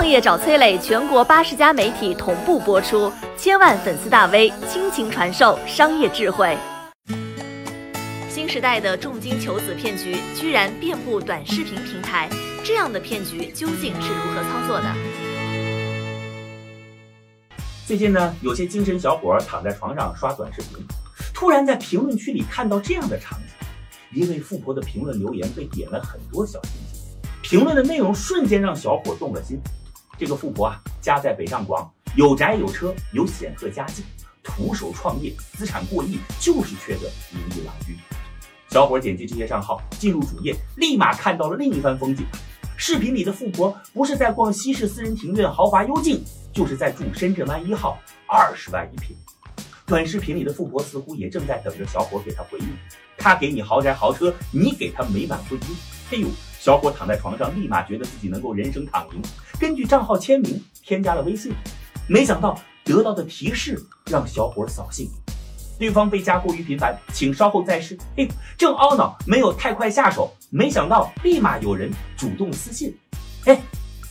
创业找崔磊，全国八十家媒体同步播出，千万粉丝大 V 倾情传授商业智慧。新时代的重金求子骗局居然遍布短视频平台，这样的骗局究竟是如何操作的？最近呢，有些精神小伙躺在床上刷短视频，突然在评论区里看到这样的场景：一位富婆的评论留言被点了很多小心心。评论的内容瞬间让小伙动了心。这个富婆啊，家在北上广，有宅有车，有显赫家境，徒手创业，资产过亿，就是缺个名利郎君。小伙点击这些账号，进入主页，立马看到了另一番风景。视频里的富婆不是在逛西式私人庭院豪华幽静，就是在住深圳湾一号，二十万一平。短视频里的富婆似乎也正在等着小伙给她回应。她给你豪宅豪车，你给她美满婚姻。哎呦！小伙躺在床上，立马觉得自己能够人生躺赢。根据账号签名添加了微信，没想到得到的提示让小伙扫兴，对方被加过于频繁，请稍后再试。嘿，正懊恼没有太快下手，没想到立马有人主动私信，哎，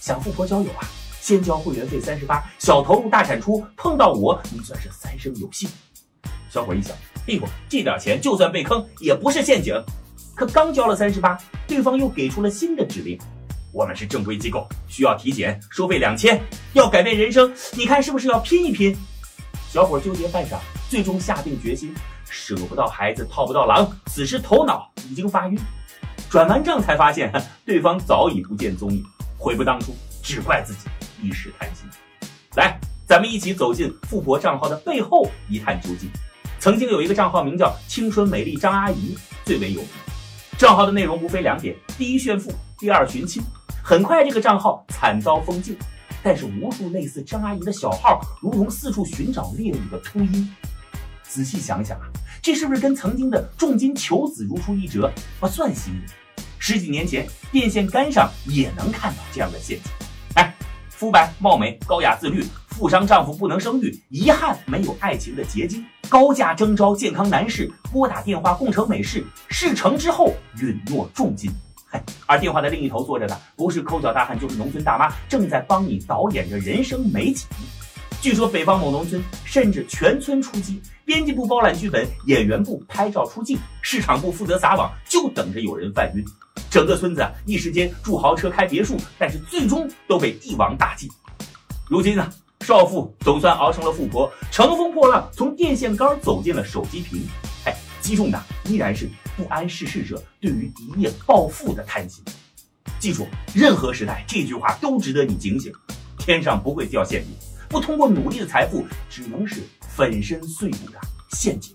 想富婆交友啊？先交会员费三十八，小投入大产出，碰到我你算是三生有幸。小伙一想，哎呦，这点钱就算被坑也不是陷阱。可刚交了三十八，对方又给出了新的指令。我们是正规机构，需要体检，收费两千。要改变人生，你看是不是要拼一拼？小伙纠结半晌，最终下定决心，舍不到孩子套不到狼。此时头脑已经发晕，转完账才发现对方早已不见踪影。悔不当初，只怪自己一时贪心。来，咱们一起走进富婆账号的背后，一探究竟。曾经有一个账号名叫“青春美丽张阿姨”，最为有名。账号的内容无非两点：第一炫富，第二寻亲。很快，这个账号惨遭封禁。但是，无数类似张阿姨的小号，如同四处寻找猎物的秃鹰。仔细想想啊，这是不是跟曾经的重金求子如出一辙？不算新颖。十几年前，电线杆上也能看到这样的陷阱。哎，肤白貌美、高雅自律。富商丈夫不能生育，遗憾没有爱情的结晶。高价征招健康男士，拨打电话共成美事，事成之后允诺重金。嗨，而电话的另一头坐着的不是抠脚大汉，就是农村大妈，正在帮你导演着人生美景。据说北方某农村甚至全村出击，编辑部包揽剧本，演员部拍照出镜，市场部负责撒网，就等着有人犯晕。整个村子一时间住豪车开别墅，但是最终都被一网打尽。如今呢？少妇总算熬成了富婆，乘风破浪从电线杆走进了手机屏。哎，击中的依然是不谙世事者对于一夜暴富的贪心。记住，任何时代这句话都值得你警醒：天上不会掉馅饼，不通过努力的财富，只能是粉身碎骨的陷阱。